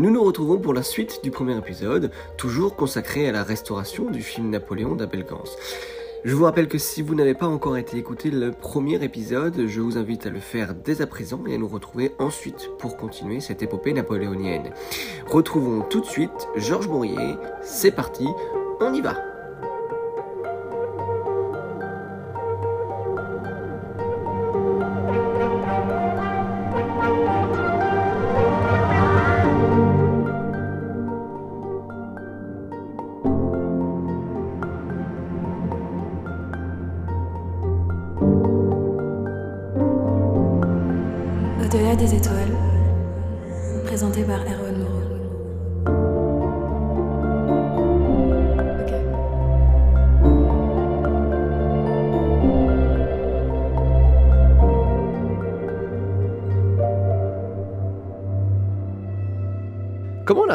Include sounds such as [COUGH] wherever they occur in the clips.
Nous nous retrouvons pour la suite du premier épisode, toujours consacré à la restauration du film Napoléon d'Abel Gans. Je vous rappelle que si vous n'avez pas encore été écouté le premier épisode, je vous invite à le faire dès à présent et à nous retrouver ensuite pour continuer cette épopée napoléonienne. Retrouvons tout de suite Georges Bourrier, c'est parti, on y va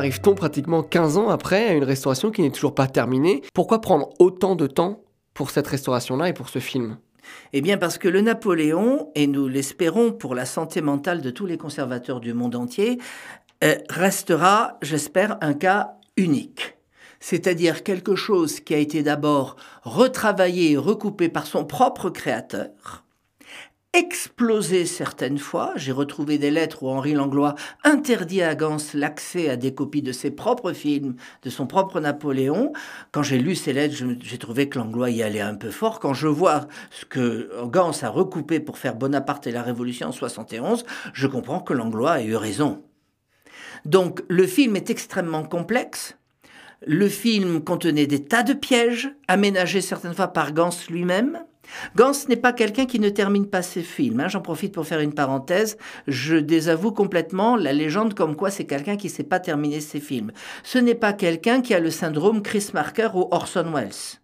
arrive-t-on pratiquement 15 ans après à une restauration qui n'est toujours pas terminée? Pourquoi prendre autant de temps pour cette restauration-là et pour ce film? Eh bien parce que le Napoléon, et nous l'espérons pour la santé mentale de tous les conservateurs du monde entier, euh, restera, j'espère, un cas unique. C'est-à-dire quelque chose qui a été d'abord retravaillé et recoupé par son propre créateur, explosé certaines fois. J'ai retrouvé des lettres où Henri Langlois interdit à Gans l'accès à des copies de ses propres films, de son propre Napoléon. Quand j'ai lu ces lettres, j'ai trouvé que Langlois y allait un peu fort. Quand je vois ce que Gans a recoupé pour faire Bonaparte et la Révolution en 71, je comprends que Langlois a eu raison. Donc le film est extrêmement complexe. Le film contenait des tas de pièges, aménagés certaines fois par Gans lui-même. Gans n'est pas quelqu'un qui ne termine pas ses films. hein. J'en profite pour faire une parenthèse. Je désavoue complètement la légende comme quoi c'est quelqu'un qui ne sait pas terminer ses films. Ce n'est pas quelqu'un qui a le syndrome Chris Marker ou Orson Welles.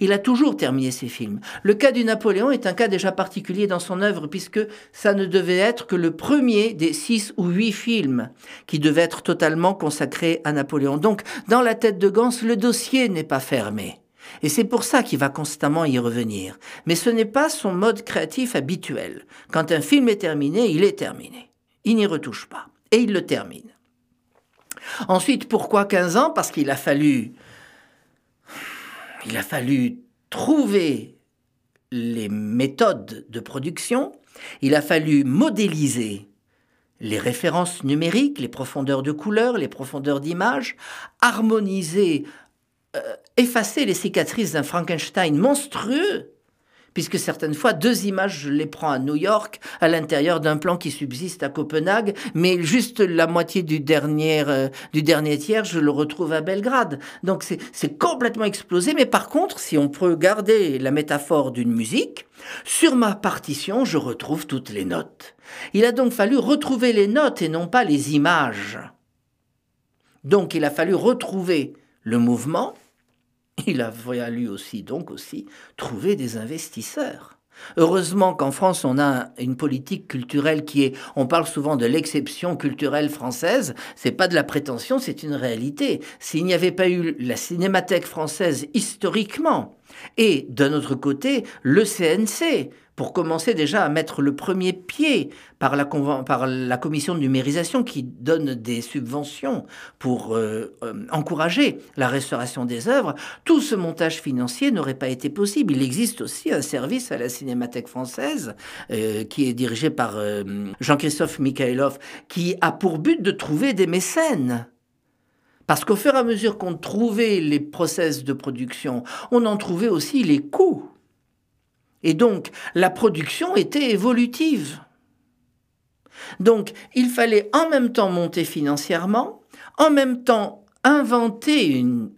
Il a toujours terminé ses films. Le cas du Napoléon est un cas déjà particulier dans son œuvre, puisque ça ne devait être que le premier des six ou huit films qui devaient être totalement consacrés à Napoléon. Donc, dans la tête de Gans, le dossier n'est pas fermé. Et c'est pour ça qu'il va constamment y revenir. Mais ce n'est pas son mode créatif habituel. Quand un film est terminé, il est terminé. Il n'y retouche pas. Et il le termine. Ensuite, pourquoi 15 ans? Parce qu'il a fallu il a fallu trouver les méthodes de production, il a fallu modéliser les références numériques, les profondeurs de couleurs, les profondeurs d'image, harmoniser, euh, effacer les cicatrices d'un Frankenstein monstrueux, puisque certaines fois, deux images, je les prends à New York, à l'intérieur d'un plan qui subsiste à Copenhague, mais juste la moitié du dernier, euh, du dernier tiers, je le retrouve à Belgrade. Donc c'est complètement explosé, mais par contre, si on peut garder la métaphore d'une musique, sur ma partition, je retrouve toutes les notes. Il a donc fallu retrouver les notes et non pas les images. Donc il a fallu retrouver le mouvement, il a fallu aussi donc aussi trouver des investisseurs. Heureusement qu'en France, on a une politique culturelle qui est, on parle souvent de l'exception culturelle française, c'est pas de la prétention, c'est une réalité. S'il n'y avait pas eu la cinémathèque française historiquement, et d'un autre côté, le CNC, pour commencer déjà à mettre le premier pied par la, par la commission de numérisation qui donne des subventions pour euh, euh, encourager la restauration des œuvres, tout ce montage financier n'aurait pas été possible. Il existe aussi un service à la Cinémathèque française euh, qui est dirigé par Jean-Christophe Mikhailov qui a pour but de trouver des mécènes. Parce qu'au fur et à mesure qu'on trouvait les process de production, on en trouvait aussi les coûts. Et donc, la production était évolutive. Donc, il fallait en même temps monter financièrement, en même temps inventer une,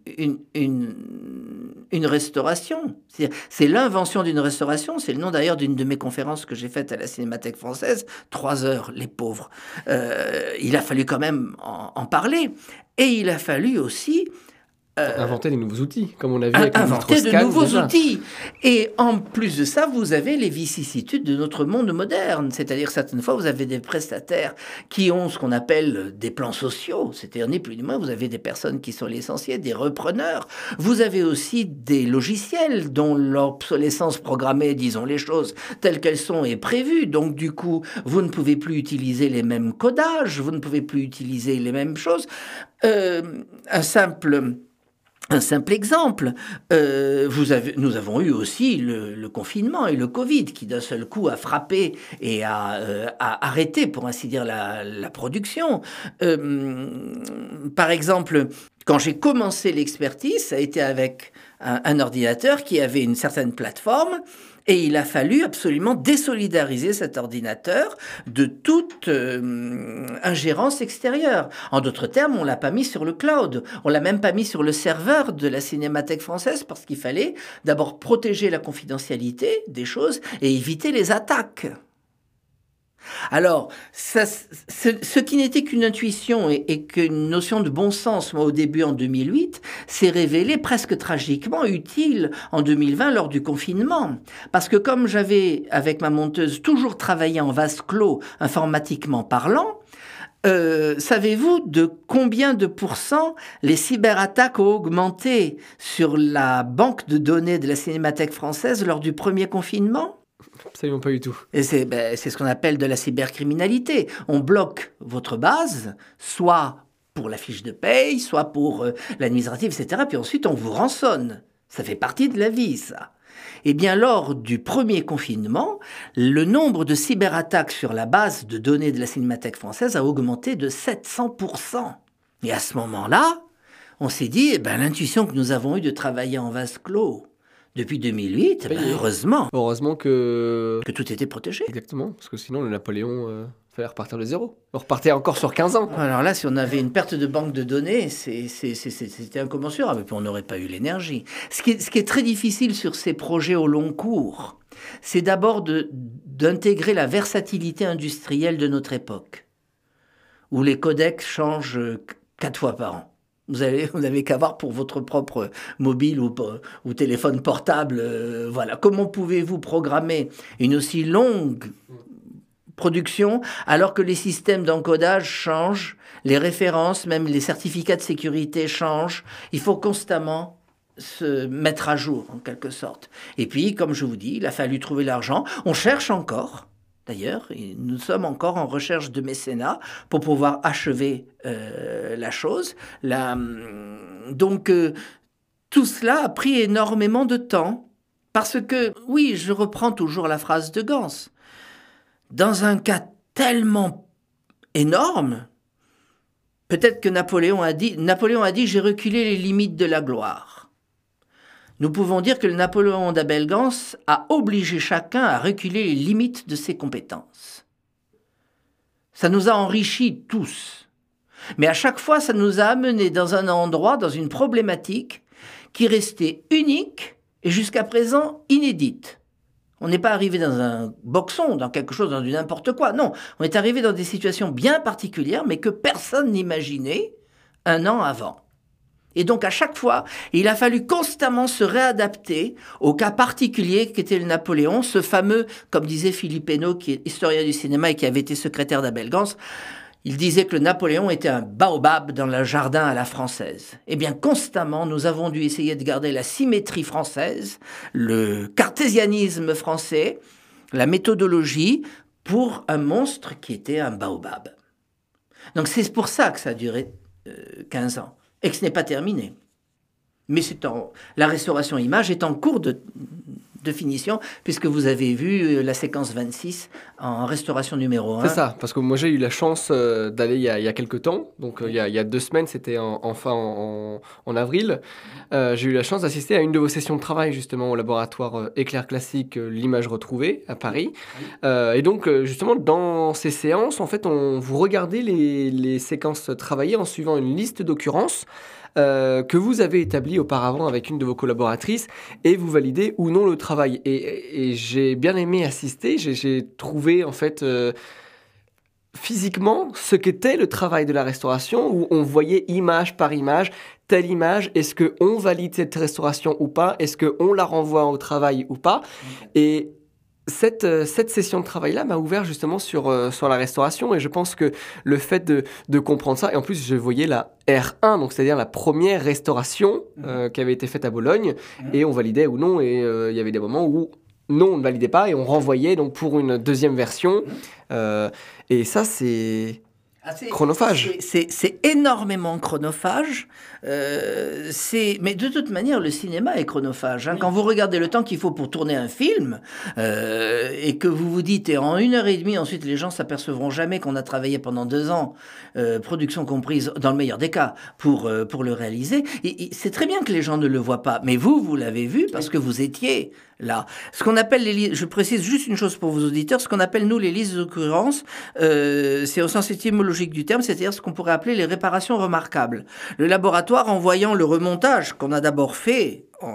une, restauration. C'est- l'invention d'une restauration, c'est le nom d'ailleurs d'une de mes conférences que j'ai faites à la Cinémathèque française, trois heures, les pauvres. Euh, il a fallu quand même en parler. Et il a fallu aussi inventer des nouveaux outils, comme on l'a vu avec inventer de nouveaux déjà. outils. Et en plus de ça, vous avez les vicissitudes de notre monde moderne. C'est-à-dire, certaines fois, vous avez des prestataires qui ont ce qu'on appelle des plans sociaux. C'est-à-dire, ni plus ni moins, vous avez des personnes qui sont licenciées, des repreneurs. Vous avez aussi des logiciels dont l'obsolescence programmée, disons les choses telles qu'elles sont, est prévue. Donc, du coup, vous ne pouvez plus utiliser les mêmes codages, vous ne pouvez plus utiliser les mêmes choses. Euh, un simple un simple exemple, euh, nous avons eu aussi le, confinement et le Covid qui d'un seul coup a frappé et a, euh, arrêté, pour ainsi dire, la, production. Euh, par exemple, quand j'ai commencé l'expertise, ça a été avec un ordinateur qui avait une certaine plateforme et il a fallu absolument désolidariser cet ordinateur de toute euh, ingérence extérieure. En d'autres termes, on l'a pas mis sur le cloud, on l'a même pas mis sur le serveur de la Cinémathèque française parce qu'il fallait d'abord protéger la confidentialité des choses et éviter les attaques. Alors, ce, qui n'était qu'une intuition et, et qu'une notion de bon sens, moi, au début en 2008, s'est révélé presque tragiquement utile en 2020 lors du confinement. Parce que comme j'avais, avec ma monteuse, toujours travaillé en vase clos, informatiquement parlant, euh, savez-vous de combien de pourcents les cyberattaques ont augmenté sur la banque de données de la Cinémathèque française lors du premier confinement? Absolument pas du tout. Et c'est ben, ce qu'on appelle de la cybercriminalité. On bloque votre base, soit pour la fiche de paye, soit pour euh, l'administratif, etc. Puis ensuite, on vous rançonne. Ça fait partie de la vie, ça. Eh bien, lors du premier confinement, le nombre de cyberattaques sur la base de données de la Cinémathèque française a augmenté de 700%. Et à ce moment-là, on s'est dit, eh ben, l'intuition que nous avons eue de travailler en vase clos depuis 2008, ben, heureusement. Heureusement que... Que tout était protégé. Exactement, parce que sinon le Napoléon... Euh fallait repartir de zéro. On repartait encore sur 15 ans. Alors là, si on avait une perte de banque de données, c'était incommensurable. Et puis on n'aurait pas eu l'énergie. Ce, ce qui est très difficile sur ces projets au long cours, c'est d'abord d'intégrer la versatilité industrielle de notre époque, où les codecs changent quatre fois par an. Vous avez, [LAUGHS] vous n'avez qu'à voir pour votre propre mobile ou, ou téléphone portable. Euh, voilà. Comment pouvez-vous programmer une aussi longue production, alors que les systèmes d'encodage changent, les références, même les certificats de sécurité changent? Il faut constamment se mettre à jour, en quelque sorte. Et puis, comme je vous dis, il a fallu trouver l'argent. On cherche encore, d'ailleurs, nous sommes encore en recherche de mécénat pour pouvoir achever euh, la chose. La, donc, euh, tout cela a pris énormément de temps, parce que, oui, je reprends toujours la phrase de Gans dans un cas tellement énorme, peut-être que Napoléon a dit, Napoléon a dit, j'ai reculé les limites de la gloire. Nous pouvons dire que le Napoléon d'Abel Gans a obligé chacun à reculer les limites de ses compétences. Ça nous a enrichis tous. Mais à chaque fois, ça nous a amenés dans un endroit, dans une problématique qui restait unique et jusqu'à présent inédite. On n'est pas arrivé dans un boxon, dans quelque chose, dans du n'importe quoi. Non, on est arrivé dans des situations bien particulières, mais que personne n'imaginait un an avant. Et donc à chaque fois, il a fallu constamment se réadapter au cas particulier qu'était le Napoléon, ce fameux, comme disait Philippe Hainaut, qui est historien du cinéma et qui avait été secrétaire d'Abel Gans, il disait que le Napoléon était un baobab dans le jardin à la française. Eh bien, constamment, nous avons dû essayer de garder la symétrie française, le cartésianisme français, la méthodologie pour un monstre qui était un baobab. Donc c'est pour ça que ça a duré euh, 15 ans et que ce n'est pas terminé. Mais en, la restauration image est en cours de, de finition, puisque vous avez vu la séquence 26 en restauration numéro 1. C'est ça, parce que moi j'ai eu la chance euh, d'aller il, il y a quelques temps, donc euh, il, y a, il, y a, deux semaines, c'était en, enfin en, avril, euh, j'ai eu la chance d'assister à une de vos sessions de travail justement au laboratoire Éclair Classique, l'image retrouvée à Paris. et donc justement dans ces séances, en fait, on, vous regardez les, les séquences travaillées en suivant une liste d'occurrences. Euh, que vous avez établi auparavant avec une de vos collaboratrices et vous validez ou non le travail. Et, et j'ai bien aimé assister, j'ai trouvé en fait... Euh, physiquement ce qu'était le travail de la restauration, où on voyait image par image, telle image, est-ce qu'on valide cette restauration ou pas, est-ce qu'on la renvoie au travail ou pas. Et cette, euh, cette session de travail-là m'a ouvert justement sur, euh, sur la restauration et je pense que le fait de, de comprendre ça, et en plus je voyais la R1, donc c'est-à-dire la première restauration euh, qui avait été faite à Bologne, et on validait ou non, et euh, il y avait des moments où non, on ne validait pas, et on renvoyait donc pour une deuxième version. Euh, et ça, c'est Ah, c'est- chronophage. c'est- énormément chronophage. Euh, c'est- mais de toute manière, le cinéma est chronophage. hein. Quand vous regardez le temps qu'il faut pour tourner un film euh, et que vous vous dites, et en une heure et demie, ensuite les gens s'apercevront jamais qu'on a travaillé pendant deux ans, euh, production comprise, dans le meilleur des cas, pour, euh, pour le réaliser. Et- et C'est très bien que les gens ne le voient pas, mais vous, vous l'avez vu parce que vous étiez là. Ce qu'on appelle les je précise juste une chose pour vos auditeurs, ce qu'on appelle nous les listes d'occurrence, euh, c'est au sens étymologique du terme, c'est-à-dire ce qu'on pourrait appeler les réparations remarquables. Le laboratoire, en voyant le remontage qu'on a d'abord fait euh,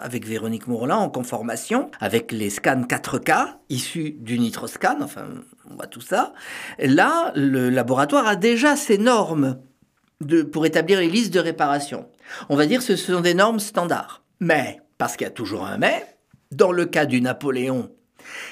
avec Véronique Mourlin en conformation, avec les scans 4K issus du nitroscan, enfin, on voit tout ça. Là, le laboratoire a déjà ses normes pour établir les listes de réparation. On va dire que ce sont des normes standards. Mais, parce qu'il y a toujours un mais, dans le cas du Napoléon,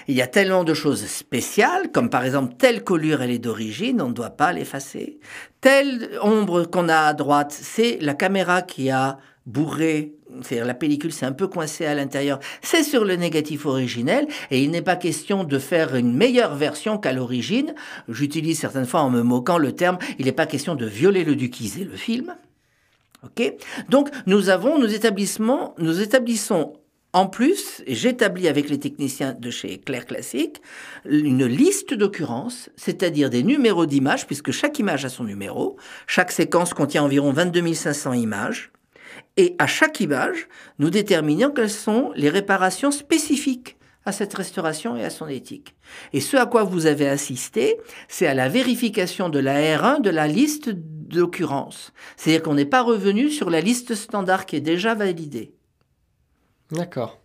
il y a tellement de choses spéciales, comme par exemple telle colure, elle est d'origine, on ne doit pas l'effacer. Telle ombre qu'on a à droite, c'est la caméra qui a bourré, c'est-à-dire la pellicule s'est un peu coincée à l'intérieur. C'est sur le négatif originel, et il n'est pas question de faire une meilleure version qu'à l'origine. J'utilise certaines fois en me moquant le terme, il n'est pas question de violer le ducisé, le film. Ok Donc, nous avons, nos établissements, nous établissons en plus, j'établis avec les techniciens de chez Claire Classique, une liste d'occurrences, c'est-à-dire des numéros d'images, puisque chaque image a son numéro. Chaque séquence contient environ 22 500 images. Et à chaque image, nous déterminons quelles sont les réparations spécifiques à cette restauration et à son éthique. Et ce à quoi vous avez assisté, c'est à la vérification de la R1 de la liste d'occurrences. C'est-à-dire qu'on n'est pas revenu sur la liste standard qui est déjà validée. D'accord.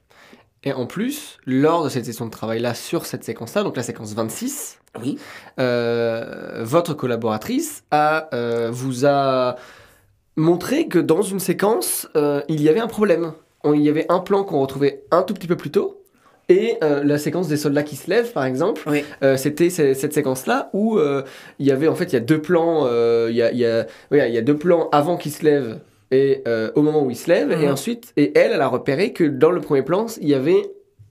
Et en plus, lors de cette session de travail-là, sur cette séquence-là, donc la séquence 26, Oui. euh, votre collaboratrice a, euh, vous a montré que dans une séquence, euh, il y avait un problème. On- Il y avait un plan qu'on retrouvait un tout petit peu plus tôt. Et euh, la séquence des soldats qui se lèvent, par exemple, Oui. euh, c'était ce- cette séquence-là où euh, il y avait en fait il y a deux plans, il y, a, y, a, y deux plans avant qu'ils se lèvent et au moment où ils se lèvent et Mhm. ensuite et elle elle a repéré que dans le premier plan il y avait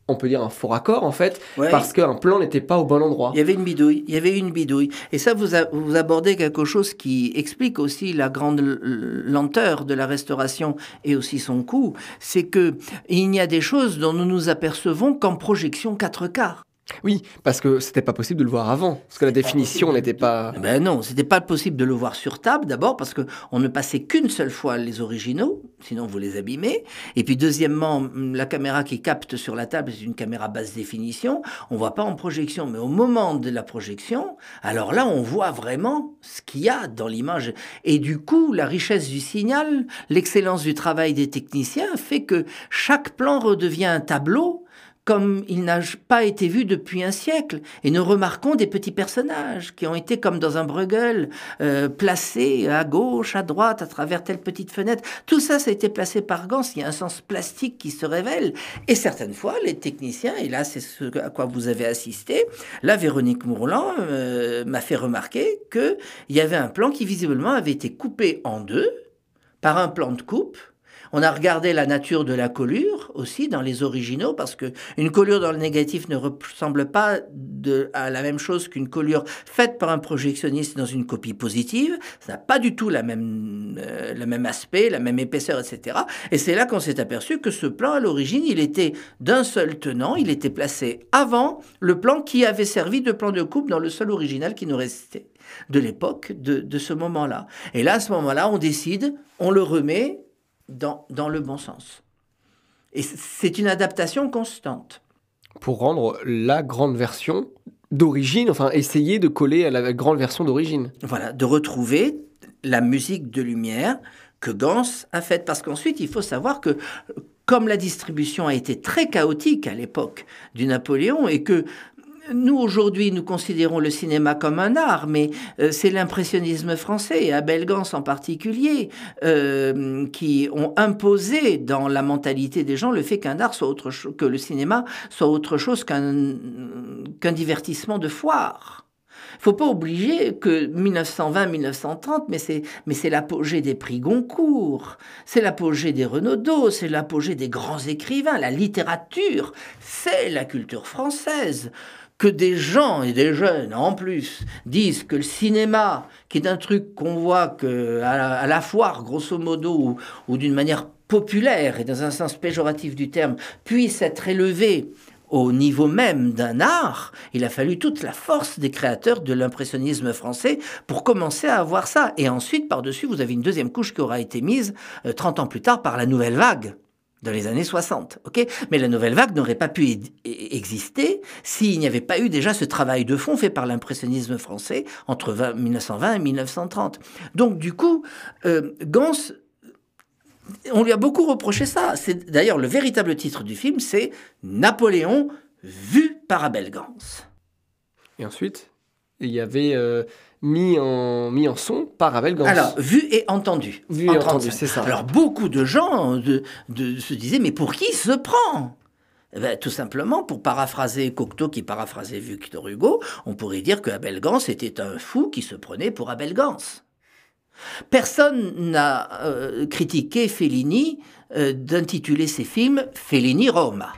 on peut dire un faux raccord en fait Ouais. parce qu'un plan n'était pas au bon endroit. Il y avait une bidouille, il y avait une bidouille. Et ça, vous, a- vous abordez quelque chose qui explique aussi la grande lenteur de la restauration et aussi son coût. C'est que il n'y a des choses dont nous nous apercevons qu'en projection 4K. Oui, parce que c'était pas possible de le voir avant parce que la définition n'était pas Ben non, c'était pas possible de le voir sur table d'abord parce que on ne passait qu'une seule fois les originaux, sinon vous les abîmez. Et puis deuxièmement, hum, la caméra qui capte sur la table c'est une caméra basse définition. On voit pas en projection, mais au moment de la projection, alors là on voit vraiment ce qu'il y a dans l'image. Et du coup, la richesse du signal, l'excellence du travail des techniciens fait que chaque plan redevient un tableau comme il n'a pas été vu depuis un siècle. Et nous remarquons des petits personnages qui ont été comme dans un Bruegel, euh, placés à gauche, à droite, à travers telle petite fenêtre. Tout ça, ça a été placé par Gans. Il y a un sens plastique qui se révèle. Et certaines fois, les techniciens, et là, c'est ce à quoi vous avez assisté, là, Véronique Mourlan euh, m'a fait remarquer qu'il y avait un plan qui visiblement avait été coupé en deux par un plan de coupe. On a regardé la nature de la colure aussi dans les originaux parce que une colure dans le négatif ne ressemble pas à la même chose qu'une colure faite par un projectionniste dans une copie positive. Ça n'a pas du tout la même, euh, le même aspect, la même épaisseur, etc. Et c'est là qu'on s'est aperçu que ce plan à l'origine, il était d'un seul tenant, il était placé avant le plan qui avait servi de plan de coupe dans le seul original qui nous restait de l'époque, de, de ce moment-là. Et là, à ce moment-là, on décide, on le remet dans, dans le bon sens. Et c'est une adaptation constante. pour rendre la grande version d'origine, enfin essayer de coller à la grande version d'origine. Voilà, de retrouver la musique de lumière que Gans a faite. Parce qu'ensuite, il faut savoir que comme la distribution a été très chaotique à l'époque du Napoléon et que nous, aujourd'hui, nous considérons le cinéma comme un art, mais euh, c'est l'impressionnisme français, et Abel Gans en particulier, euh, qui ont imposé dans la mentalité des gens le fait qu'un art soit autre que le cinéma soit autre chose qu'un qu'un divertissement de foire. Faut pas oublier que 1920-1930, mais c'est, mais c'est l'apogée des prix Goncourt, c'est l'apogée des Renaudot, c'est l'apogée des grands écrivains, la littérature, c'est la culture française que des gens et des jeunes en plus disent que le cinéma, qui est un truc qu'on voit à la, foire grosso modo ou, d'une manière populaire et dans un sens péjoratif du terme, puisse être élevé au niveau même d'un art, il a fallu toute la force des créateurs de l'impressionnisme français pour commencer à avoir ça. Et ensuite, par-dessus, vous avez une deuxième couche qui aura été mise 30 euh, ans plus tard par la nouvelle vague dans les années 60. ok? Mais la nouvelle vague n'aurait pas pu exister s'il n'y avait pas eu déjà ce travail de fond fait par l'impressionnisme français entre 1920 et 1930. Donc du coup, euh, Gans on lui a beaucoup reproché ça. C'est d'ailleurs le véritable titre du film, c'est Napoléon vu par Abel Gans. Et ensuite, y avait euh, mis, en, mis en son par Abel Gans. Alors, vu et entendu. Vu et entendu, c'est ça. Alors, beaucoup de gens de, se disaient, mais pour qui se prend? Eh ben, tout simplement, pour paraphraser Cocteau qui paraphrasait Victor Hugo, on pourrait dire que Abel Gans était un fou qui se prenait pour Abel Gans. Personne n'a euh, critiqué Fellini euh, d'intituler ses films Fellini Roma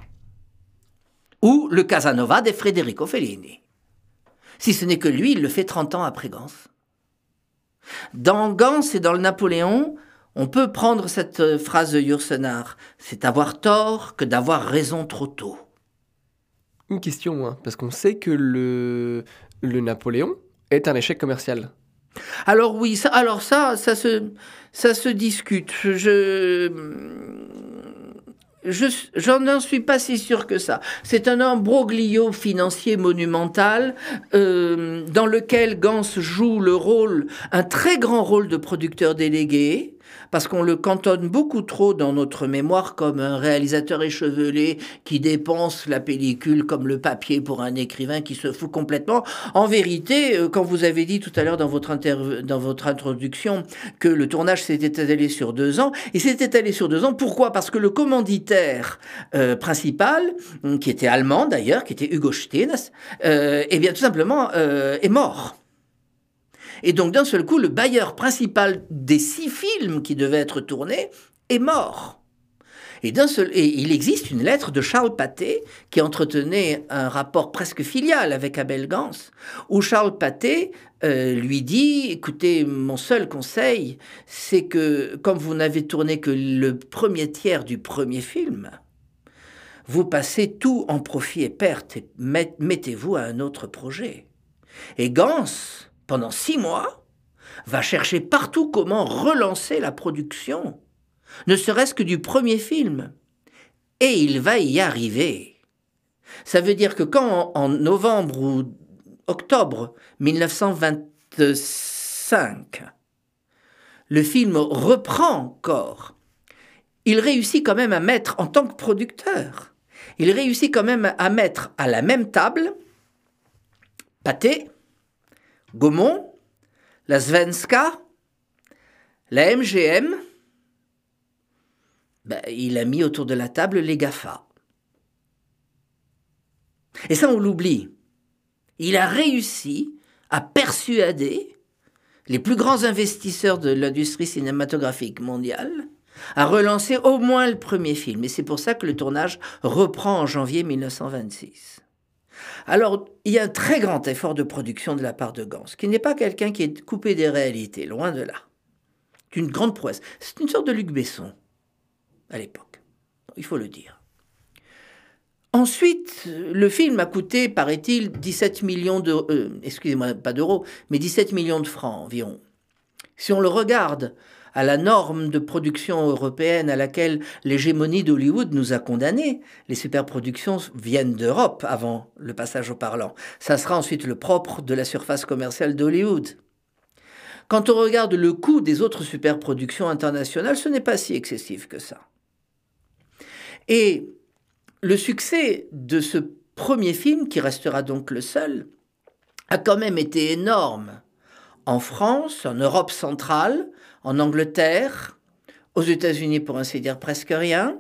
ou Le Casanova de Federico Fellini. Si ce n'est que lui, il le fait 30 ans après Gans. Dans Gans et dans le Napoléon, on peut prendre cette euh, phrase de Yourcenar c'est avoir tort que d'avoir raison trop tôt. Une question, hein, parce qu'on sait que le, le Napoléon est un échec commercial. Alors oui, ça, alors ça, ça se, ça se discute. Je, je, suis pas si sûr que ça. C'est un imbroglio financier monumental euh, dans lequel Gans joue le rôle, un très grand rôle de producteur délégué parce qu'on le cantonne beaucoup trop dans notre mémoire comme un réalisateur échevelé qui dépense la pellicule comme le papier pour un écrivain qui se fout complètement. En vérité, euh, quand vous avez dit tout à l'heure dans votre, dans votre introduction que le tournage s'était étalé sur deux ans, il s'est étalé sur deux ans, pourquoi? Parce que le commanditaire euh, principal, qui était allemand d'ailleurs, qui était Hugo Steenes, euh, eh bien tout simplement est mort. Et donc d'un seul coup, le bailleur principal des six films qui devaient être tournés est mort. Et, seul, et il existe une lettre de Charles Pathé qui entretenait un rapport presque filial avec Abel Gans, où Charles Pathé euh, lui dit Écoutez, mon seul conseil, c'est que comme vous n'avez tourné que le premier tiers du premier film, vous passez tout en profit et perte et mettez-vous à un autre projet. Et Gans, pendant six mois, va chercher partout comment relancer la production, ne serait-ce que du premier film. Et il va y arriver. Ça veut dire que quand en novembre ou octobre 1925, le film reprend corps, il réussit quand même à mettre, en tant que producteur, il réussit quand même à mettre à la même table Pâté, Gaumont, la Svenska, la MGM, ben, il a mis autour de la table les GAFA. Et ça, on l'oublie. Il a réussi à persuader les plus grands investisseurs de l'industrie cinématographique mondiale à relancer au moins le premier film. Et c'est pour ça que le tournage reprend en janvier 1926. Alors, il y a un très grand effort de production de la part de Gans, qui n'est pas quelqu'un qui est coupé des réalités, loin de là. C'est une grande prouesse. C'est une sorte de Luc Besson, à l'époque. Il faut le dire. Ensuite, le film a coûté, paraît-il, 17 millions d'euros, euh, excusez-moi, pas d'euros, mais 17 millions de francs environ. Si on le regarde à la norme de production européenne à laquelle l'hégémonie d'Hollywood nous a condamnés. Les superproductions viennent d'Europe avant le passage au parlant. Ça sera ensuite le propre de la surface commerciale d'Hollywood. Quand on regarde le coût des autres superproductions internationales, ce n'est pas si excessif que ça. Et le succès de ce premier film, qui restera donc le seul, a quand même été énorme en France, en Europe centrale, en Angleterre, aux États-Unis pour ainsi dire presque rien.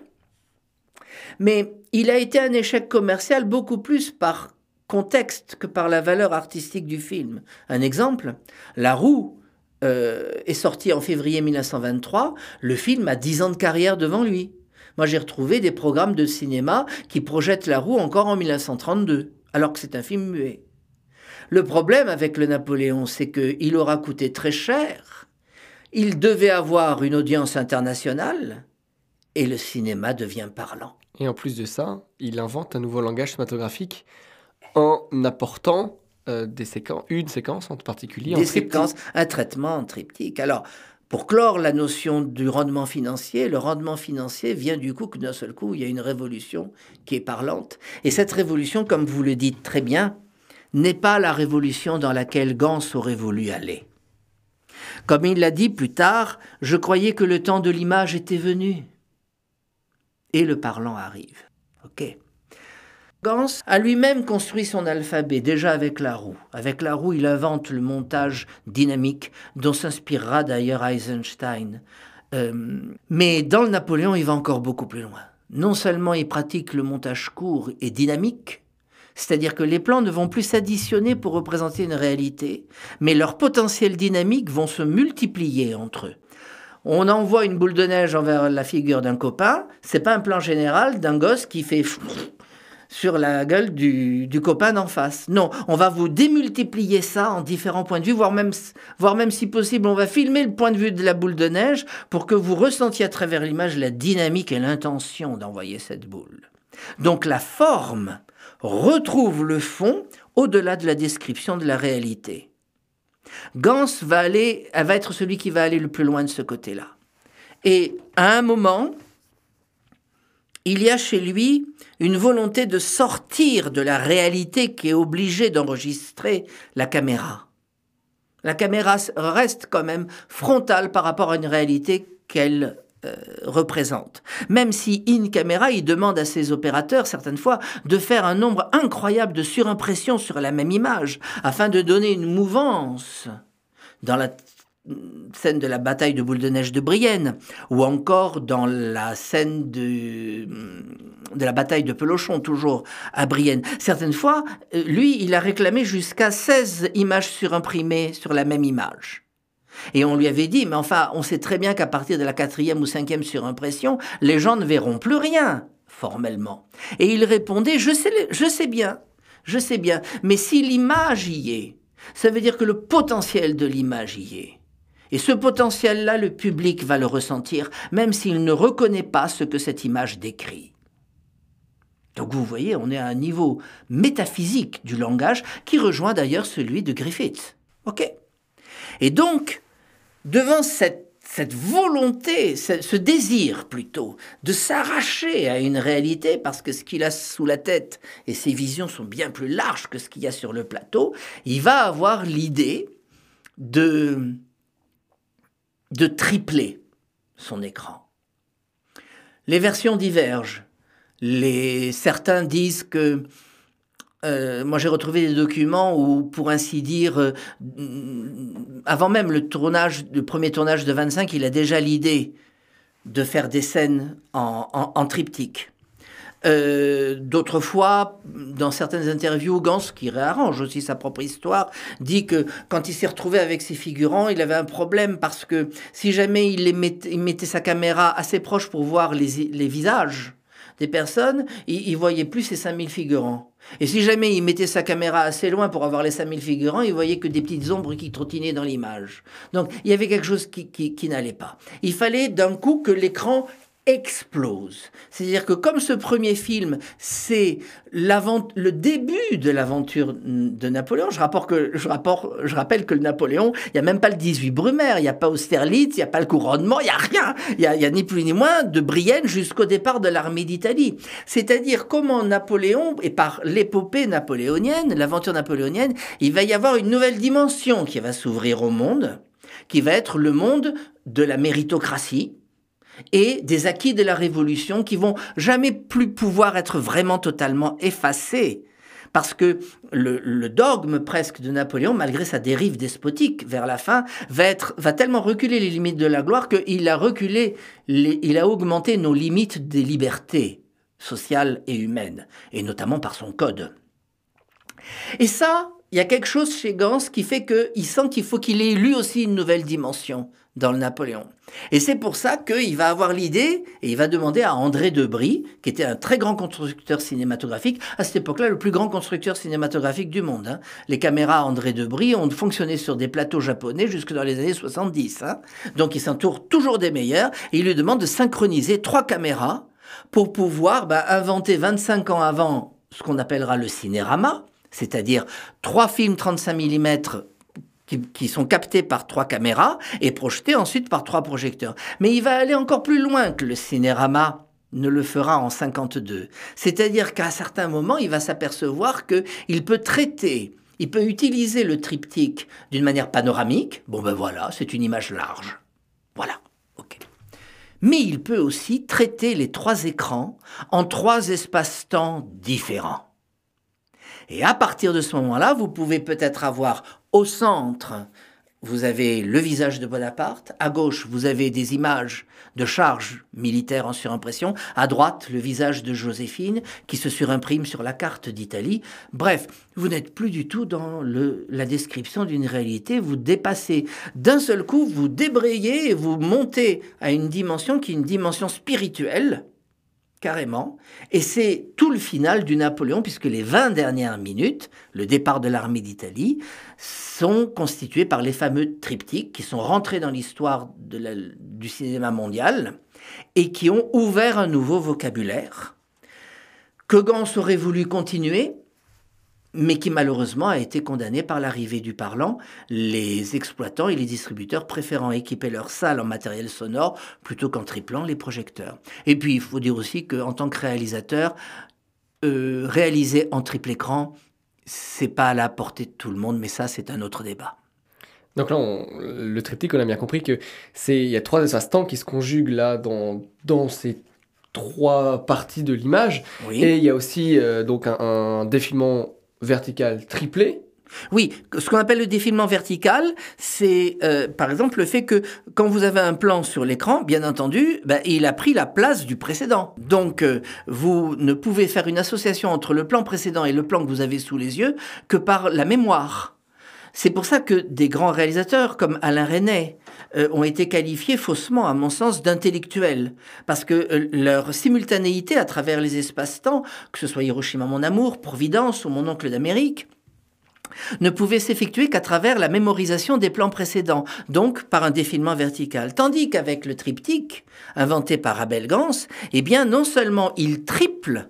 Mais il a été un échec commercial beaucoup plus par contexte que par la valeur artistique du film. Un exemple, La Roue euh, est sorti en février 1923, le film a dix ans de carrière devant lui. Moi j'ai retrouvé des programmes de cinéma qui projettent La Roue encore en 1932, alors que c'est un film muet. Le problème avec le Napoléon, c'est qu'il aura coûté très cher, il devait avoir une audience internationale, et le cinéma devient parlant. Et en plus de ça, il invente un nouveau langage cinématographique en apportant euh, des séquences, une séquence en particulier. Des séquences, un traitement en triptyque. Alors, pour clore la notion du rendement financier, le rendement financier vient du coup que d'un seul coup, il y a une révolution qui est parlante. Et cette révolution, comme vous le dites très bien, n'est pas la révolution dans laquelle Gans aurait voulu aller. Comme il l'a dit plus tard, je croyais que le temps de l'image était venu. Et le parlant arrive. OK. Gans a lui-même construit son alphabet déjà avec la roue. Avec la roue, il invente le montage dynamique dont s'inspirera d'ailleurs Eisenstein. Euh, mais dans le Napoléon, il va encore beaucoup plus loin. Non seulement il pratique le montage court et dynamique, c'est-à-dire que les plans ne vont plus s'additionner pour représenter une réalité, mais leurs potentiels dynamiques vont se multiplier entre eux. On envoie une boule de neige envers la figure d'un copain, c'est pas un plan général d'un gosse qui fait sur la gueule du, copain d'en face. Non, on va vous démultiplier ça en différents points de vue, voire même, voire même si possible, on va filmer le point de vue de la boule de neige pour que vous ressentiez à travers l'image la dynamique et l'intention d'envoyer cette boule. Donc la forme retrouve le fond au-delà de la description de la réalité. Gans va aller, va être celui qui va aller le plus loin de ce côté-là. Et à un moment, il y a chez lui une volonté de sortir de la réalité qui est obligée d'enregistrer la caméra. La caméra reste quand même frontale par rapport à une réalité qu'elle représente. Même si in camera, il demande à ses opérateurs certaines fois de faire un nombre incroyable de surimpressions sur la même image afin de donner une mouvance dans la scène de la bataille de boule de neige de Brienne, ou encore dans la scène de, de la bataille de Pelochon, toujours à Brienne. Certaines fois, euh, lui, il a réclamé jusqu'à 16 images surimprimées sur la même image. Et on lui avait dit, mais enfin, on sait très bien qu'à partir de la quatrième ou cinquième surimpression, les gens ne verront plus rien, formellement. Et il répondait, je sais, je sais bien, je sais bien, mais si l'image y est, ça veut dire que le potentiel de l'image y est. Et ce potentiel-là, le public va le ressentir, même s'il ne reconnaît pas ce que cette image décrit. Donc vous voyez, on est à un niveau métaphysique du langage qui rejoint d'ailleurs celui de Griffith. OK? Et donc, devant cette, volonté, ce désir plutôt, de s'arracher à une réalité, parce que ce qu'il a sous la tête et ses visions sont bien plus larges que ce qu'il y a sur le plateau, il va avoir l'idée de de tripler son écran. Les versions divergent. Les, certains disent que euh, moi, j'ai retrouvé des documents où, pour ainsi dire, euh, avant même le tournage, le premier tournage de 25, il a déjà l'idée de faire des scènes en triptyque. Euh, d'autres fois, dans certaines interviews, Gans, qui réarrange aussi sa propre histoire, dit que quand il s'est retrouvé avec ses figurants, il avait un problème parce que si jamais il, mettait, sa caméra assez proche pour voir les, visages des personnes, il, il voyait plus ses 5000 figurants. Et si jamais il mettait sa caméra assez loin pour avoir les 5000 figurants, il voyait que des petites ombres qui trottinaient dans l'image. Donc il y avait quelque chose qui n'allait pas. Il fallait d'un coup que l'écran explose. C'est-à-dire que comme ce premier film, c'est le début de l'aventure de Napoléon, je, que, je, je rappelle que le Napoléon, il n'y a même pas le 18 Brumaire, il n'y a pas Austerlitz, il n'y a pas le couronnement, il n'y a rien. Il n'y a, ni plus ni moins de Brienne jusqu'au départ de l'armée d'Italie. C'est-à-dire comment Napoléon, et par l'épopée napoléonienne, l'aventure napoléonienne, il va y avoir une nouvelle dimension qui va s'ouvrir au monde, qui va être le monde de la méritocratie, et des acquis de la Révolution qui vont jamais plus pouvoir être vraiment totalement effacés. Parce que le, dogme presque de Napoléon, malgré sa dérive despotique vers la fin, va, tellement reculer les limites de la gloire qu'il a reculé, il a augmenté nos limites des libertés sociales et humaines, et notamment par son code. Et ça, il y a quelque chose chez Gans qui fait qu'il sent qu'il faut qu'il ait lui aussi une nouvelle dimension dans le Napoléon. Et c'est pour ça qu'il va avoir l'idée et il va demander à André Debris, qui était un très grand constructeur cinématographique, à cette époque-là le plus grand constructeur cinématographique du monde. Hein. Les caméras André Debris ont fonctionné sur des plateaux japonais jusque dans les années 70. Hein. Donc il s'entoure toujours des meilleurs et il lui demande de synchroniser trois caméras pour pouvoir bah, inventer 25 ans avant ce qu'on appellera le cinérama, c'est-à-dire trois films 35 mm qui, sont captés par trois caméras et projetés ensuite par trois projecteurs. Mais il va aller encore plus loin que le cinérama ne le fera en 52. C'est-à-dire qu'à certains moments, il va s'apercevoir qu'il peut traiter, il peut utiliser le triptyque d'une manière panoramique. Bon ben voilà, c'est une image large. Voilà, ok. Mais il peut aussi traiter les trois écrans en trois espaces-temps différents. Et à partir de ce moment-là, vous pouvez peut-être avoir au centre, vous avez le visage de Bonaparte, à gauche, vous avez des images de charges militaires en surimpression, à droite, le visage de Joséphine qui se surimprime sur la carte d'Italie. Bref, vous n'êtes plus du tout dans la description d'une réalité, vous dépassez. D'un seul coup, vous débrayez et vous montez à une dimension qui est une dimension spirituelle, carrément. Et c'est tout le final du Napoléon, puisque les 20 dernières minutes, le départ de l'armée d'Italie, sont constituées par les fameux triptyques qui sont rentrés dans l'histoire du cinéma mondial et qui ont ouvert un nouveau vocabulaire que Gans aurait voulu continuer, mais qui malheureusement a été condamné par l'arrivée du parlant, les exploitants et les distributeurs préférant équiper leur salle en matériel sonore plutôt qu'en triplant les projecteurs. Et puis il faut dire aussi qu'en tant que réalisateur, euh, réaliser en triple écran, c'est pas à la portée de tout le monde, mais ça c'est un autre débat. Donc là, le triptyque, on a bien compris que c'est il y a trois temps qui se conjuguent là dans, dans ces trois parties de l'image. Et il y a aussi euh, donc un, un défilement vertical triplé. Oui, ce qu'on appelle le défilement vertical, c'est euh, par exemple le fait que quand vous avez un plan sur l'écran, bien entendu, ben, il a pris la place du précédent. Donc euh, vous ne pouvez faire une association entre le plan précédent et le plan que vous avez sous les yeux que par la mémoire. C'est pour ça que des grands réalisateurs comme Alain Resnais euh, ont été qualifiés faussement, à mon sens, d'intellectuels, parce que leur simultanéité à travers les espaces-temps, que ce soit Hiroshima mon amour, Providence ou mon oncle d'Amérique, ne pouvait s'effectuer qu'à travers la mémorisation des plans précédents, donc par un défilement vertical. Tandis qu'avec le triptyque, inventé par Abel Gans, eh bien, non seulement il triple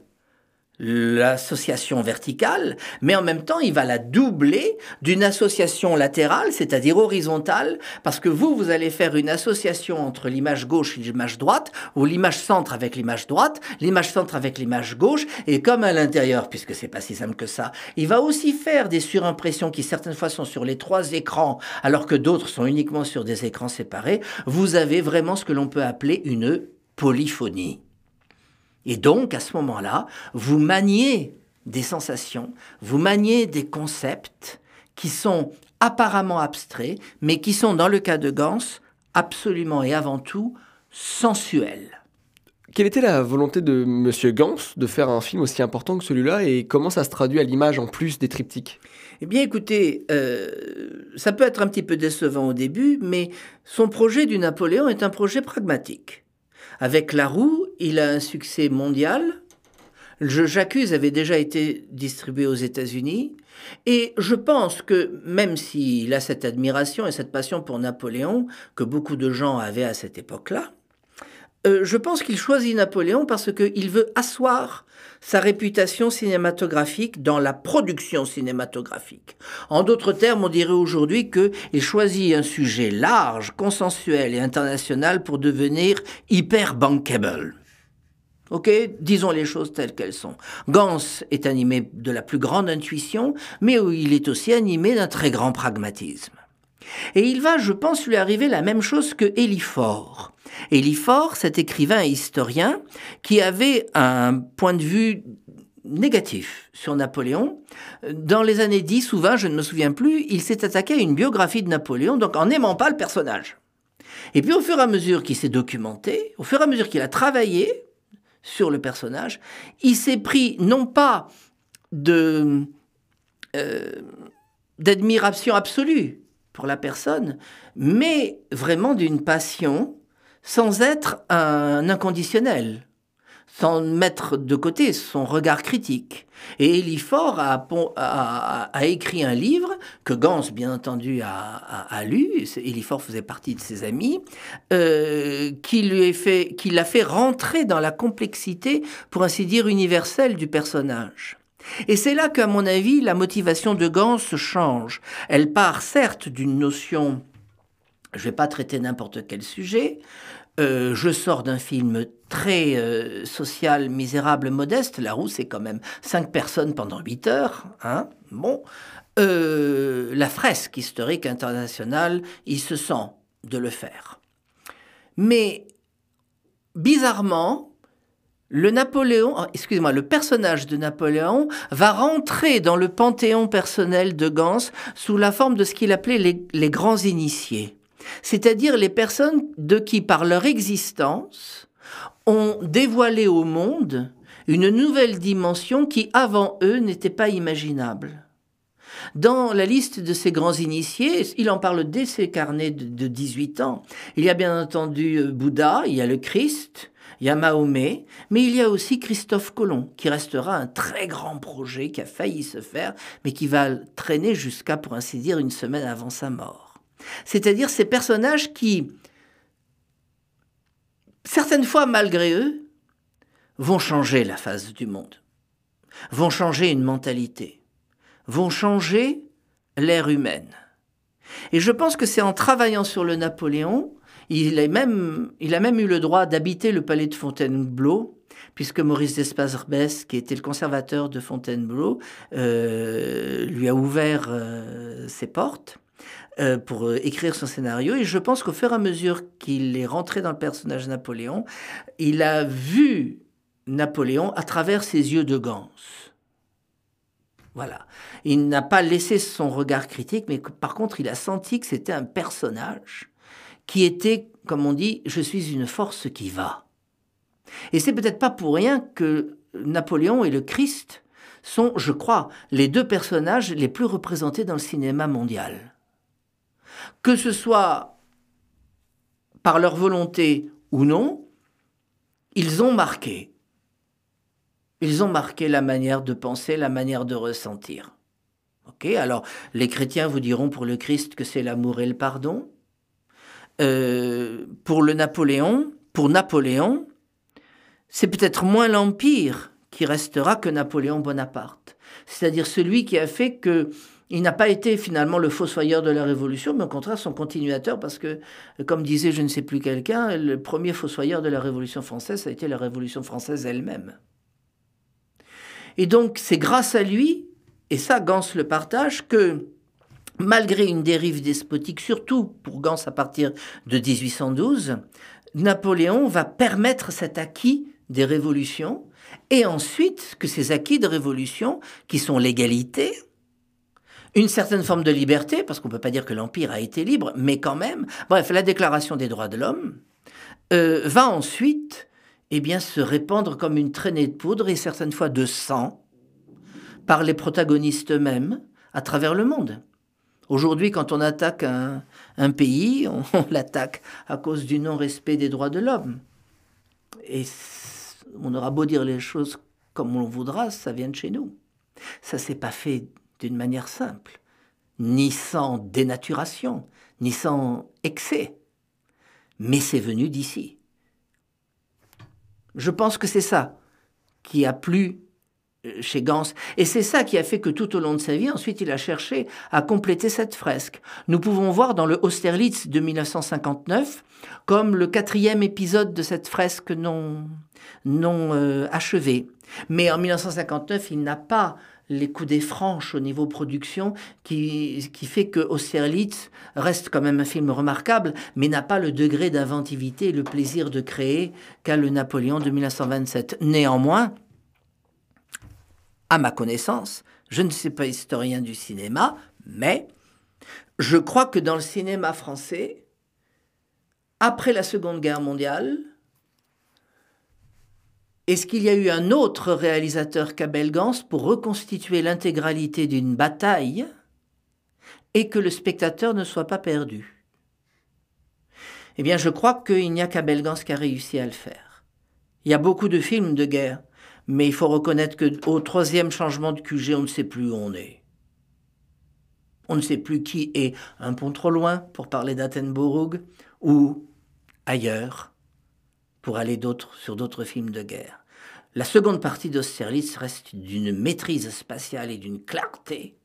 l'association verticale, mais en même temps, il va la doubler d'une association latérale, c'est-à-dire horizontale, parce que vous, vous allez faire une association entre l'image gauche et l'image droite, ou l'image centre avec l'image droite, l'image centre avec l'image gauche, et comme à l'intérieur, puisque c'est pas si simple que ça, il va aussi faire des surimpressions qui certaines fois sont sur les trois écrans, alors que d'autres sont uniquement sur des écrans séparés, vous avez vraiment ce que l'on peut appeler une polyphonie. Et donc, à ce moment-là, vous maniez des sensations, vous maniez des concepts qui sont apparemment abstraits, mais qui sont, dans le cas de Gans, absolument et avant tout sensuels. Quelle était la volonté de M. Gans de faire un film aussi important que celui-là et comment ça se traduit à l'image en plus des triptyques? Eh bien écoutez, euh, ça peut être un petit peu décevant au début, mais son projet du Napoléon est un projet pragmatique. Avec La Roue, il a un succès mondial. Je J'accuse avait déjà été distribué aux États-Unis. Et je pense que même s'il a cette admiration et cette passion pour Napoléon que beaucoup de gens avaient à cette époque-là, euh, je pense qu'il choisit Napoléon parce qu'il veut asseoir sa réputation cinématographique dans la production cinématographique. En d'autres termes, on dirait aujourd'hui qu'il choisit un sujet large, consensuel et international pour devenir hyper bankable. Ok, disons les choses telles qu'elles sont. Gans est animé de la plus grande intuition, mais il est aussi animé d'un très grand pragmatisme. Et il va, je pense, lui arriver la même chose que Éliphore. Éliphore, cet écrivain et historien, qui avait un point de vue négatif sur Napoléon. Dans les années 10 ou 20, je ne me souviens plus, il s'est attaqué à une biographie de Napoléon, donc en n'aimant pas le personnage. Et puis au fur et à mesure qu'il s'est documenté, au fur et à mesure qu'il a travaillé sur le personnage, il s'est pris non pas euh, d'admiration absolue pour la personne, mais vraiment d'une passion sans être un inconditionnel sans mettre de côté son regard critique. Et Eliphore a, écrit un livre que Gans, bien entendu, a, lu. Eliphore faisait partie de ses amis, euh, qui lui fait, qui l'a fait rentrer dans la complexité, pour ainsi dire, universelle du personnage. Et c'est là qu'à mon avis, la motivation de Gans change. Elle part certes d'une notion je ne vais pas traiter n'importe quel sujet, euh, je sors d'un film très euh, social, misérable, modeste. La roue, c'est quand même cinq personnes pendant huit heures. Hein bon. Euh, la fresque historique internationale, il se sent de le faire. Mais bizarrement, le Napoléon, oh, excusez-moi, le personnage de Napoléon va rentrer dans le panthéon personnel de Gans sous la forme de ce qu'il appelait les grands initiés c'est-à-dire les personnes de qui, par leur existence, ont dévoilé au monde une nouvelle dimension qui, avant eux, n'était pas imaginable. Dans la liste de ces grands initiés, il en parle dès ses carnets de, 18 ans. Il y a bien entendu euh, Bouddha, il y a le Christ, il y a Mahomet, mais il y a aussi Christophe Colomb, qui restera un très grand projet qui a failli se faire, mais qui va traîner jusqu'à, pour ainsi dire, une semaine avant sa mort. C'est-à-dire ces personnages qui, certaines fois malgré eux, vont changer la face du monde, vont changer une mentalité, vont changer l'ère humaine. Et je pense que c'est en travaillant sur le Napoléon, il, a même, il a même eu le droit d'habiter le palais de Fontainebleau, puisque Maurice d'Esparbès, qui était le conservateur de Fontainebleau, euh, lui a ouvert euh, ses portes. Euh, pour euh, écrire son scénario. Et je pense qu'au fur et à mesure qu'il est rentré dans le personnage Napoléon, il a vu Napoléon à travers ses yeux de Gans. Voilà. Il n'a pas laissé son regard critique, mais par contre, il a senti que c'était un personnage qui était, comme on dit, je suis une force qui va. Et c'est peut-être pas pour rien que Napoléon et le Christ sont, je crois, les deux personnages les plus représentés dans le cinéma mondial que ce soit par leur volonté ou non, ils ont marqué. Ils ont marqué la manière de penser, la manière de ressentir. Ok, alors les chrétiens vous diront pour le Christ que c'est l'amour et le pardon. Euh, pour le Napoléon, pour Napoléon, c'est peut-être moins l'empire qui restera que Napoléon Bonaparte. C'est-à-dire celui qui a fait que il n'a pas été finalement le fossoyeur de la Révolution, mais au contraire son continuateur, parce que, comme disait je ne sais plus quelqu'un, le premier fossoyeur de la Révolution française, ça a été la Révolution française elle-même. Et donc c'est grâce à lui, et ça Gans le partage, que malgré une dérive despotique, surtout pour Gans à partir de 1812, Napoléon va permettre cet acquis des révolutions, et ensuite que ces acquis de révolution, qui sont l'égalité, une certaine forme de liberté, parce qu'on ne peut pas dire que l'Empire a été libre, mais quand même, bref, la Déclaration des droits de l'homme euh, va ensuite eh bien, se répandre comme une traînée de poudre et certaines fois de sang par les protagonistes eux-mêmes à travers le monde. Aujourd'hui, quand on attaque un, pays, [LAUGHS] on, l'attaque à cause du non-respect des droits de l'homme. Et on aura beau dire les choses comme on voudra, ça vient de chez nous. Ça s'est pas fait d'une manière simple, ni sans dénaturation, ni sans excès, mais c'est venu d'ici. Je pense que c'est ça qui a plu chez Gans. Et c'est ça qui a fait que tout au long de sa vie, ensuite, il a cherché à compléter cette fresque. Nous pouvons voir dans le Austerlitz de 1959 comme le quatrième épisode de cette fresque non, non euh, achevée. Mais en 1959, il n'a pas les coups des franches au niveau production qui, qui fait que Austerlitz reste quand même un film remarquable, mais n'a pas le degré d'inventivité et le plaisir de créer qu'a le Napoléon de 1927. Néanmoins, à ma connaissance, je ne suis pas historien du cinéma, mais je crois que dans le cinéma français, après la Seconde Guerre mondiale, est-ce qu'il y a eu un autre réalisateur qu'Abel Gans pour reconstituer l'intégralité d'une bataille et que le spectateur ne soit pas perdu? Eh bien, je crois qu'il n'y a qu'Abel Gans qui a réussi à le faire. Il y a beaucoup de films de guerre mais il faut reconnaître qu'au troisième changement de QG, on ne sait plus où on est. On ne sait plus qui est un pont trop loin pour parler d'Attenborough ou ailleurs pour aller sur d'autres films de guerre. La seconde partie d'Austerlitz reste d'une maîtrise spatiale et d'une clarté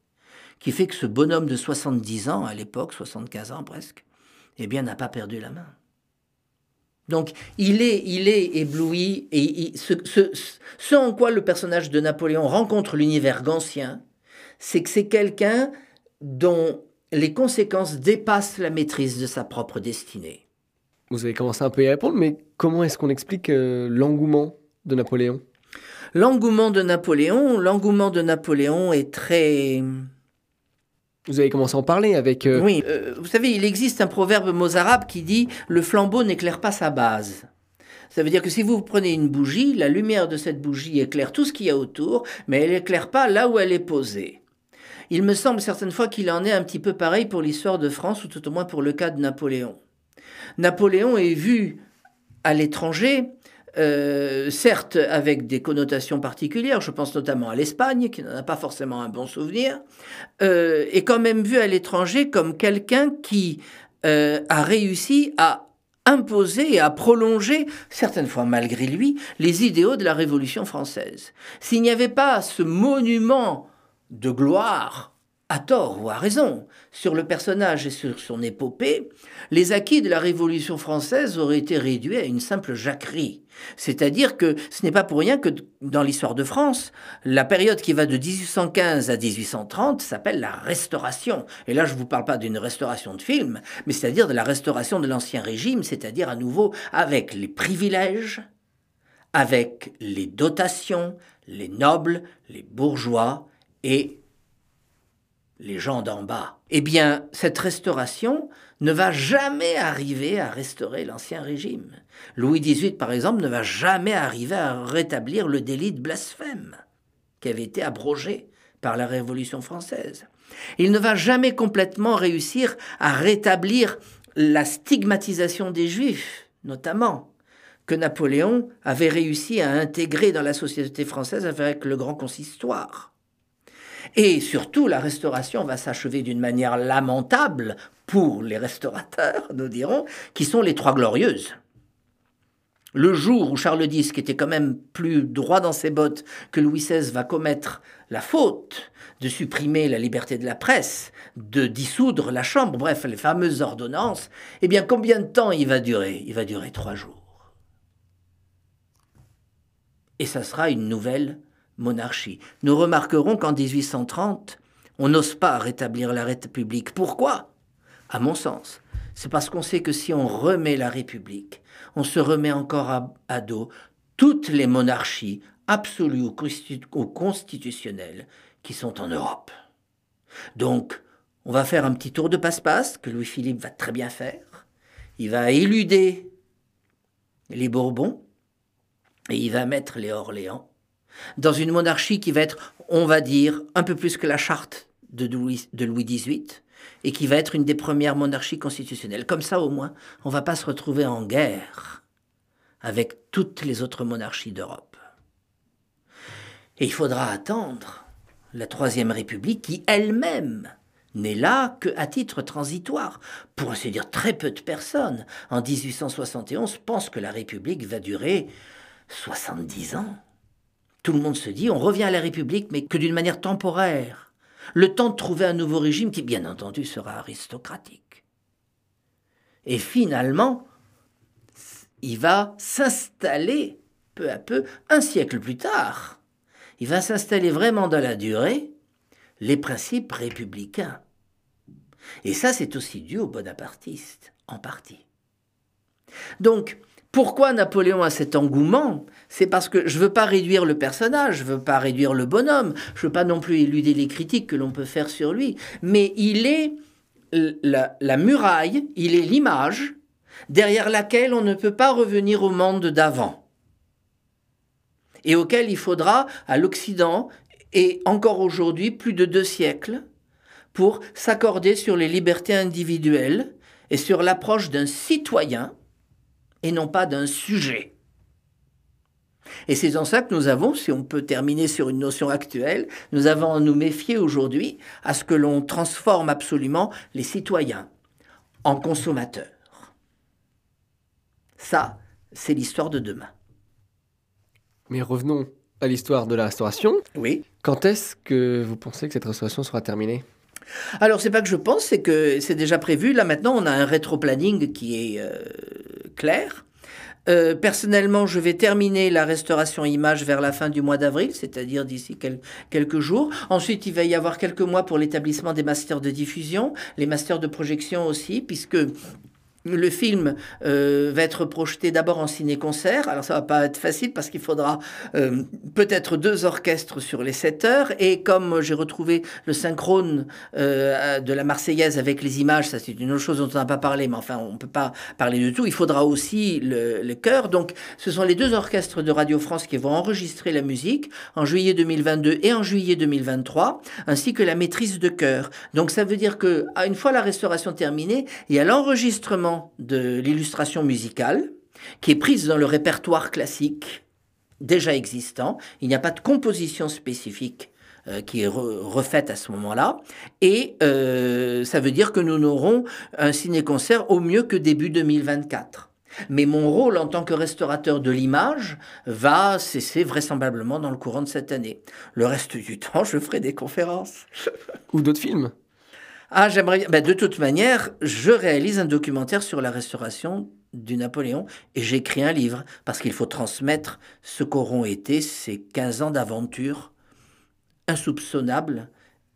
qui fait que ce bonhomme de 70 ans, à l'époque, 75 ans presque, eh bien, n'a pas perdu la main. Donc il est, il est ébloui et ce, en quoi le personnage de Napoléon rencontre l'univers gancien, c'est que c'est quelqu'un dont les conséquences dépassent la maîtrise de sa propre destinée. Vous avez commencé un peu à y répondre, mais comment est-ce qu'on explique euh, l'engouement de Napoléon? L'engouement de Napoléon, l'engouement de Napoléon est très vous avez commencé à en parler avec... Euh, oui, euh, vous savez, il existe un proverbe mozarabe qui dit ⁇ Le flambeau n'éclaire pas sa base ⁇ ça veut dire que si vous prenez une bougie, la lumière de cette bougie éclaire tout ce qu'il y a autour, mais elle n'éclaire pas là où elle est posée. Il me semble certaines fois qu'il en est un petit peu pareil pour l'histoire de France, ou tout au moins pour le cas de Napoléon. Napoléon est vu à l'étranger euh, certes avec des connotations particulières, je pense notamment à l'Espagne, qui n'en a pas forcément un bon souvenir, euh, est quand même vu à l'étranger comme quelqu'un qui euh, a réussi à imposer et à prolonger, certaines fois malgré lui, les idéaux de la Révolution française. S'il n'y avait pas ce monument de gloire à tort ou à raison, sur le personnage et sur son épopée, les acquis de la Révolution française auraient été réduits à une simple jacquerie. C'est-à-dire que ce n'est pas pour rien que dans l'histoire de France, la période qui va de 1815 à 1830 s'appelle la Restauration. Et là, je ne vous parle pas d'une restauration de film, mais c'est-à-dire de la restauration de l'Ancien Régime, c'est-à-dire à nouveau avec les privilèges, avec les dotations, les nobles, les bourgeois et les gens d'en bas. Eh bien, cette restauration ne va jamais arriver à restaurer l'Ancien Régime. Louis XVIII, par exemple, ne va jamais arriver à rétablir le délit de blasphème, qui avait été abrogé par la Révolution française. Il ne va jamais complètement réussir à rétablir la stigmatisation des Juifs, notamment, que Napoléon avait réussi à intégrer dans la société française avec le grand consistoire. Et surtout, la restauration va s'achever d'une manière lamentable pour les restaurateurs, [LAUGHS] nous dirons, qui sont les Trois Glorieuses. Le jour où Charles X, qui était quand même plus droit dans ses bottes que Louis XVI, va commettre la faute de supprimer la liberté de la presse, de dissoudre la Chambre, bref, les fameuses ordonnances, eh bien, combien de temps il va durer? Il va durer trois jours. Et ça sera une nouvelle monarchie. Nous remarquerons qu'en 1830, on n'ose pas rétablir la République. Pourquoi? À mon sens, c'est parce qu'on sait que si on remet la République, on se remet encore à, dos toutes les monarchies absolues ou constitutionnelles qui sont en Europe. Donc, on va faire un petit tour de passe-passe que Louis-Philippe va très bien faire. Il va éluder les Bourbons et il va mettre les Orléans dans une monarchie qui va être, on va dire, un peu plus que la charte de Louis, XVIII, et qui va être une des premières monarchies constitutionnelles. Comme ça, au moins, on ne va pas se retrouver en guerre avec toutes les autres monarchies d'Europe. Et il faudra attendre la Troisième République qui elle-même n'est là qu'à titre transitoire. Pour ainsi dire, très peu de personnes, en 1871, pensent que la République va durer 70 ans Tout le monde se dit, on revient à la République, mais que d'une manière temporaire. Le temps de trouver un nouveau régime qui, bien entendu, sera aristocratique. Et finalement, il va s'installer peu à peu, un siècle plus tard. Il va s'installer vraiment dans la durée les principes républicains. Et ça, c'est aussi dû aux bonapartistes, en partie. Donc, pourquoi Napoléon a cet engouement? C'est parce que je ne veux pas réduire le personnage, je ne veux pas réduire le bonhomme, je ne veux pas non plus éluder les critiques que l'on peut faire sur lui, mais il est la, muraille, il est l'image derrière laquelle on ne peut pas revenir au monde d'avant, et auquel il faudra, à l'Occident, et encore aujourd'hui, plus de deux siècles, pour s'accorder sur les libertés individuelles et sur l'approche d'un citoyen et non pas d'un sujet. Et c'est en ça que nous avons, si on peut terminer sur une notion actuelle, nous avons à nous méfier aujourd'hui à ce que l'on transforme absolument les citoyens en consommateurs. Ça, c'est l'histoire de demain. Mais revenons à l'histoire de la restauration. Oui. Quand est-ce que vous pensez que cette restauration sera terminée? Alors, c'est pas que je pense, c'est que c'est déjà prévu. Là, maintenant, on a un rétro-planning qui est euh, Euh, personnellement, je vais terminer la restauration image vers la fin du mois d'avril, c'est-à-dire d'ici quelques jours. Ensuite, il va y avoir quelques mois pour l'établissement des masters de diffusion, les masters de projection aussi, puisque le film euh, va être projeté d'abord en ciné-concert. Alors ça va pas être facile parce qu'il faudra euh, peut-être deux orchestres sur les 7 heures. Et comme j'ai retrouvé le synchrone euh, de la Marseillaise avec les images, ça c'est une autre chose dont on n'a pas parlé, mais enfin on peut pas parler de tout. Il faudra aussi le, le chœur. Donc ce sont les deux orchestres de Radio France qui vont enregistrer la musique en juillet 2022 et en juillet 2023, ainsi que la maîtrise de chœur. Donc ça veut dire que une fois la restauration terminée, il y a l'enregistrement de l'illustration musicale, qui est prise dans le répertoire classique déjà existant. Il n'y a pas de composition spécifique euh, qui est refaite à ce moment-là. Et euh, ça veut dire que nous n'aurons un ciné-concert au mieux que début 2024. Mais mon rôle en tant que restaurateur de l'image va cesser vraisemblablement dans le courant de cette année. Le reste du [LAUGHS] temps, je ferai des conférences. Ou d'autres films ah, j'aimerais. Ben, de toute manière, je réalise un documentaire sur la restauration du Napoléon et j'écris un livre parce qu'il faut transmettre ce qu'auront été ces 15 ans d'aventure insoupçonnable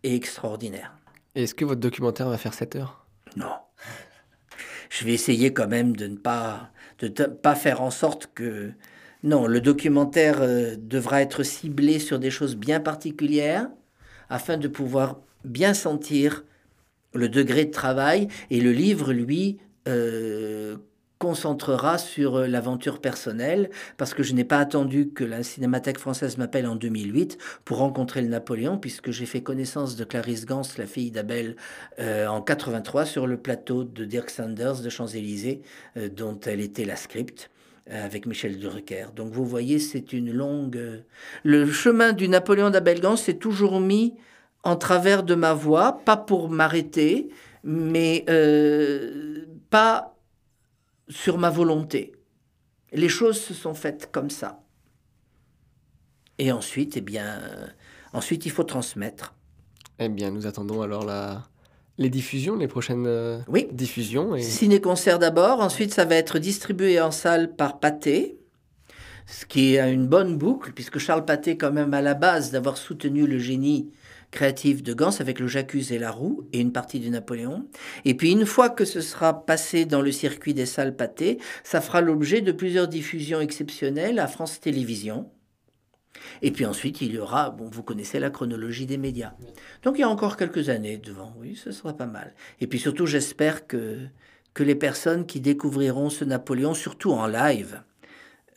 et extraordinaire. Est-ce que votre documentaire va faire 7 heures? Non. Je vais essayer quand même de ne pas, de pas faire en sorte que. Non, le documentaire euh, devra être ciblé sur des choses bien particulières afin de pouvoir bien sentir le degré de travail, et le livre, lui, euh, concentrera sur euh, l'aventure personnelle, parce que je n'ai pas attendu que la Cinémathèque française m'appelle en 2008 pour rencontrer le Napoléon, puisque j'ai fait connaissance de Clarisse Gans, la fille d'Abel, euh, en 83 sur le plateau de Dirk Sanders de Champs-Élysées, dont elle était la script avec Michel Drucker. Donc vous voyez, c'est une longue... Le chemin du Napoléon d'Abel Gans s'est toujours mis en travers de ma voix, pas pour m'arrêter, mais euh, pas sur ma volonté. Les choses se sont faites comme ça. Et ensuite, eh bien, ensuite il faut transmettre. Eh bien, nous attendons alors la, les diffusions, les prochaines euh, oui. diffusions. Et... Ciné-concert d'abord, ensuite ça va être distribué en salle par Pathé, ce qui est une bonne boucle, puisque Charles Pathé, quand même à la base d'avoir soutenu le génie créatif de Gans avec le J'accuse et la roue et une partie du Napoléon. Et puis une fois que ce sera passé dans le circuit des salles pâtées, ça fera l'objet de plusieurs diffusions exceptionnelles à France Télévisions. Et puis ensuite, il y aura, bon, vous connaissez la chronologie des médias. Donc il y a encore quelques années devant, oui, ce sera pas mal. Et puis surtout, j'espère que, que les personnes qui découvriront ce Napoléon, surtout en live,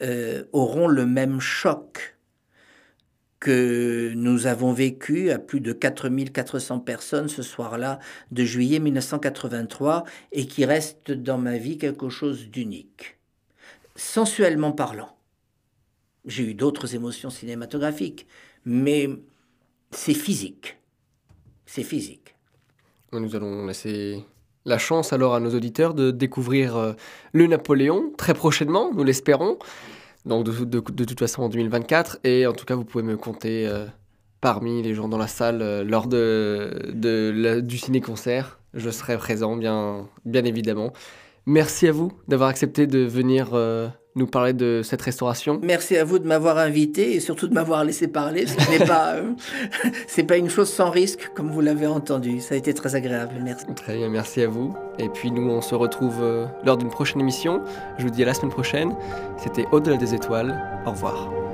euh, auront le même choc que nous avons vécu à plus de 4400 personnes ce soir-là de juillet 1983 et qui reste dans ma vie quelque chose d'unique. Sensuellement parlant, j'ai eu d'autres émotions cinématographiques, mais c'est physique. C'est physique. Nous allons laisser la chance alors à nos auditeurs de découvrir euh, le Napoléon très prochainement, nous l'espérons. Donc de, toute façon en 2024. Et en tout cas, vous pouvez me compter euh, parmi les gens dans la salle euh, lors de, du ciné-concert. Je serai présent, bien, bien évidemment. Merci à vous d'avoir accepté de venir euh, nous parler de cette restauration. Merci à vous de m'avoir invité et surtout de m'avoir laissé parler. Ce n'est pas, [LAUGHS] euh, c'est pas une chose sans risque, comme vous l'avez entendu. Ça a été très agréable. Merci. Très bien, merci à vous. Et puis nous, on se retrouve euh, lors d'une prochaine émission. Je vous dis à la semaine prochaine. C'était Au-delà des étoiles. Au revoir.